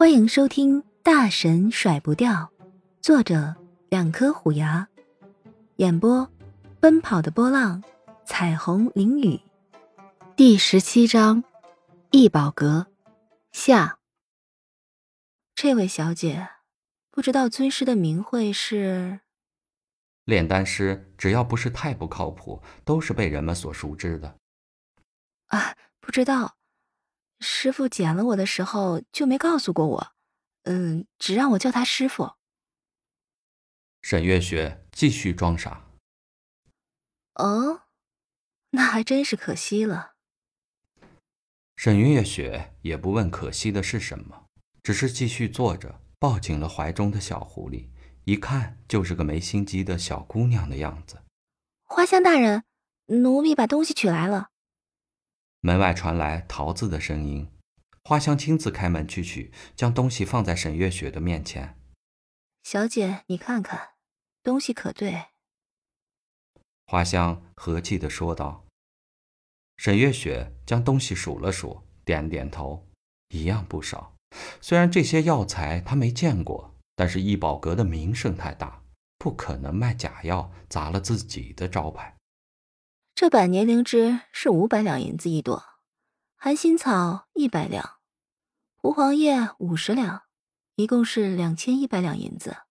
欢迎收听《大神甩不掉》，作者两颗虎牙，演播奔跑的波浪，彩虹淋雨，第十七章易宝阁下。这位小姐，不知道尊师的名讳是？炼丹师只要不是太不靠谱，都是被人们所熟知的。啊，不知道。师傅捡了我的时候就没告诉过我，嗯，只让我叫他师傅。沈月雪继续装傻。哦，那还真是可惜了。沈月雪也不问可惜的是什么，只是继续坐着，抱紧了怀中的小狐狸，一看就是个没心机的小姑娘的样子。花香大人，奴婢把东西取来了。门外传来桃子的声音，花香亲自开门去取，将东西放在沈月雪的面前。小姐，你看看，东西可对？花香和气的说道。沈月雪将东西数了数，点点头，一样不少。虽然这些药材她没见过，但是易宝阁的名声太大，不可能卖假药砸了自己的招牌。这百年灵芝是五百两银子一朵，含心草一百两，蒲黄叶五十两，一共是两千一百两银子。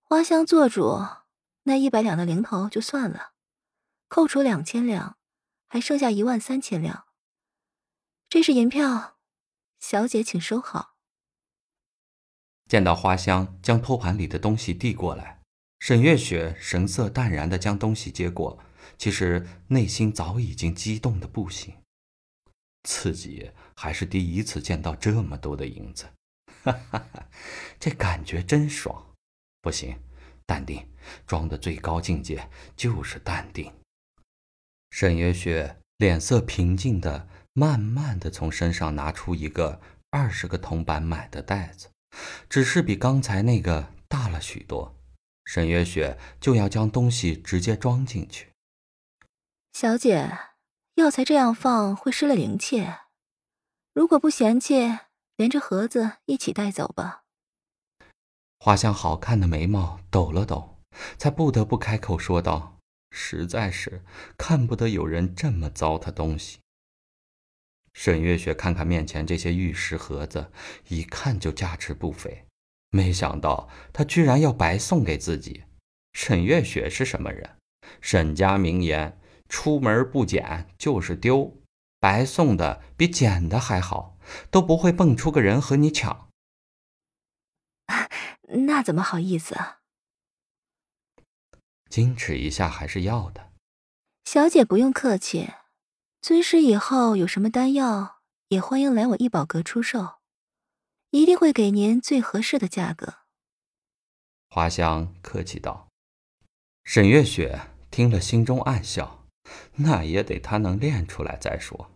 花香做主，那一百两的零头就算了，扣除两千两，还剩下一万三千两。这是银票，小姐请收好。见到花香将托盘里的东西递过来，沈月雪神色淡然的将东西接过。其实内心早已经激动的不行，自己还是第一次见到这么多的银子，哈哈哈，这感觉真爽。不行，淡定，装的最高境界就是淡定。沈月雪脸色平静的，慢慢的从身上拿出一个二十个铜板买的袋子，只是比刚才那个大了许多。沈月雪就要将东西直接装进去。小姐，药材这样放会失了灵气，如果不嫌弃，连着盒子一起带走吧。花香好看的眉毛抖了抖，才不得不开口说道：“实在是看不得有人这么糟蹋东西。”沈月雪看看面前这些玉石盒子，一看就价值不菲，没想到他居然要白送给自己。沈月雪是什么人？沈家名言。出门不捡就是丢，白送的比捡的还好，都不会蹦出个人和你抢。那怎么好意思啊？矜持一下还是要的。小姐不用客气，尊师以后有什么丹药，也欢迎来我易宝阁出售，一定会给您最合适的价格。花香客气道。沈月雪听了，心中暗笑。那也得他能练出来再说，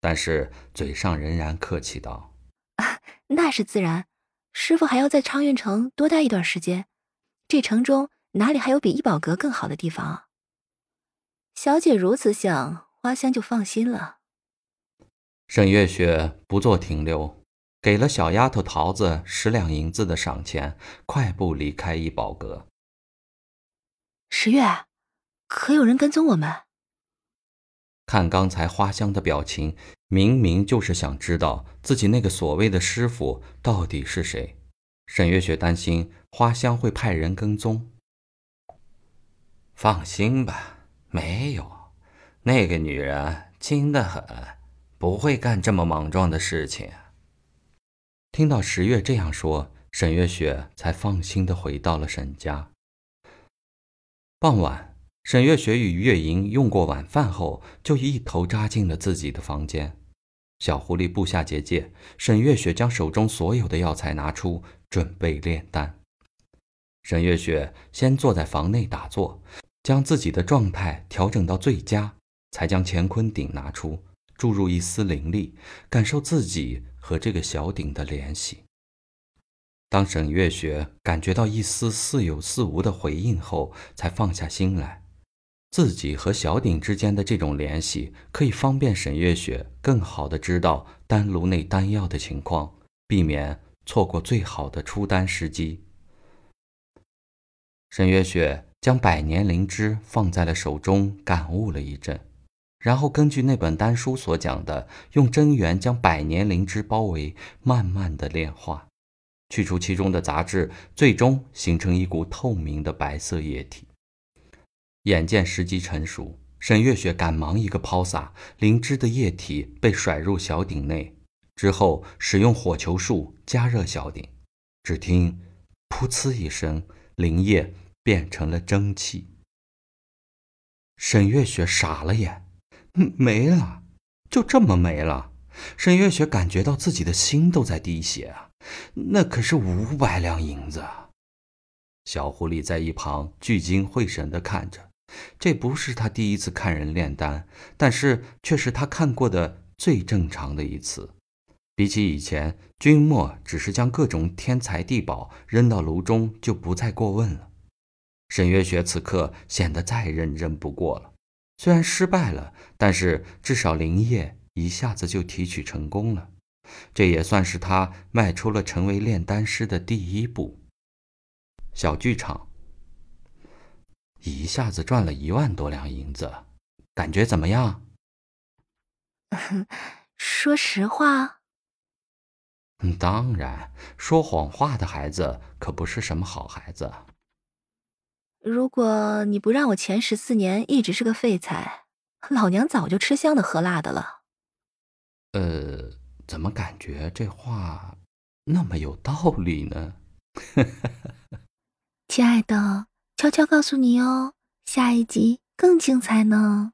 但是嘴上仍然客气道：“啊，那是自然。师傅还要在昌运城多待一段时间，这城中哪里还有比一宝阁更好的地方？”小姐如此想，花香就放心了。沈月雪不做停留，给了小丫头桃子十两银子的赏钱，快步离开一宝阁。十月，可有人跟踪我们？看刚才花香的表情，明明就是想知道自己那个所谓的师傅到底是谁。沈月雪担心花香会派人跟踪。放心吧，没有，那个女人精得很，不会干这么莽撞的事情。听到十月这样说，沈月雪才放心的回到了沈家。傍晚。沈月雪与月莹用过晚饭后，就一头扎进了自己的房间。小狐狸布下结界，沈月雪将手中所有的药材拿出，准备炼丹。沈月雪先坐在房内打坐，将自己的状态调整到最佳，才将乾坤鼎拿出，注入一丝灵力，感受自己和这个小鼎的联系。当沈月雪感觉到一丝似有似无的回应后，才放下心来。自己和小鼎之间的这种联系，可以方便沈月雪更好的知道丹炉内丹药的情况，避免错过最好的出丹时机。沈月雪将百年灵芝放在了手中，感悟了一阵，然后根据那本丹书所讲的，用真元将百年灵芝包围，慢慢的炼化，去除其中的杂质，最终形成一股透明的白色液体。眼见时机成熟，沈月雪赶忙一个抛洒，灵芝的液体被甩入小鼎内。之后，使用火球术加热小鼎，只听“噗呲”一声，灵液变成了蒸汽。沈月雪傻了眼，没了，就这么没了。沈月雪感觉到自己的心都在滴血啊！那可是五百两银子。小狐狸在一旁聚精会神地看着，这不是他第一次看人炼丹，但是却是他看过的最正常的一次。比起以前，君莫只是将各种天材地宝扔到炉中，就不再过问了。沈月雪此刻显得再认真不过了。虽然失败了，但是至少灵液一下子就提取成功了，这也算是他迈出了成为炼丹师的第一步。小剧场，一下子赚了一万多两银子，感觉怎么样？说实话。当然，说谎话的孩子可不是什么好孩子。如果你不让我前十四年一直是个废材，老娘早就吃香的喝辣的了。呃，怎么感觉这话那么有道理呢？亲爱的，悄悄告诉你哦，下一集更精彩呢。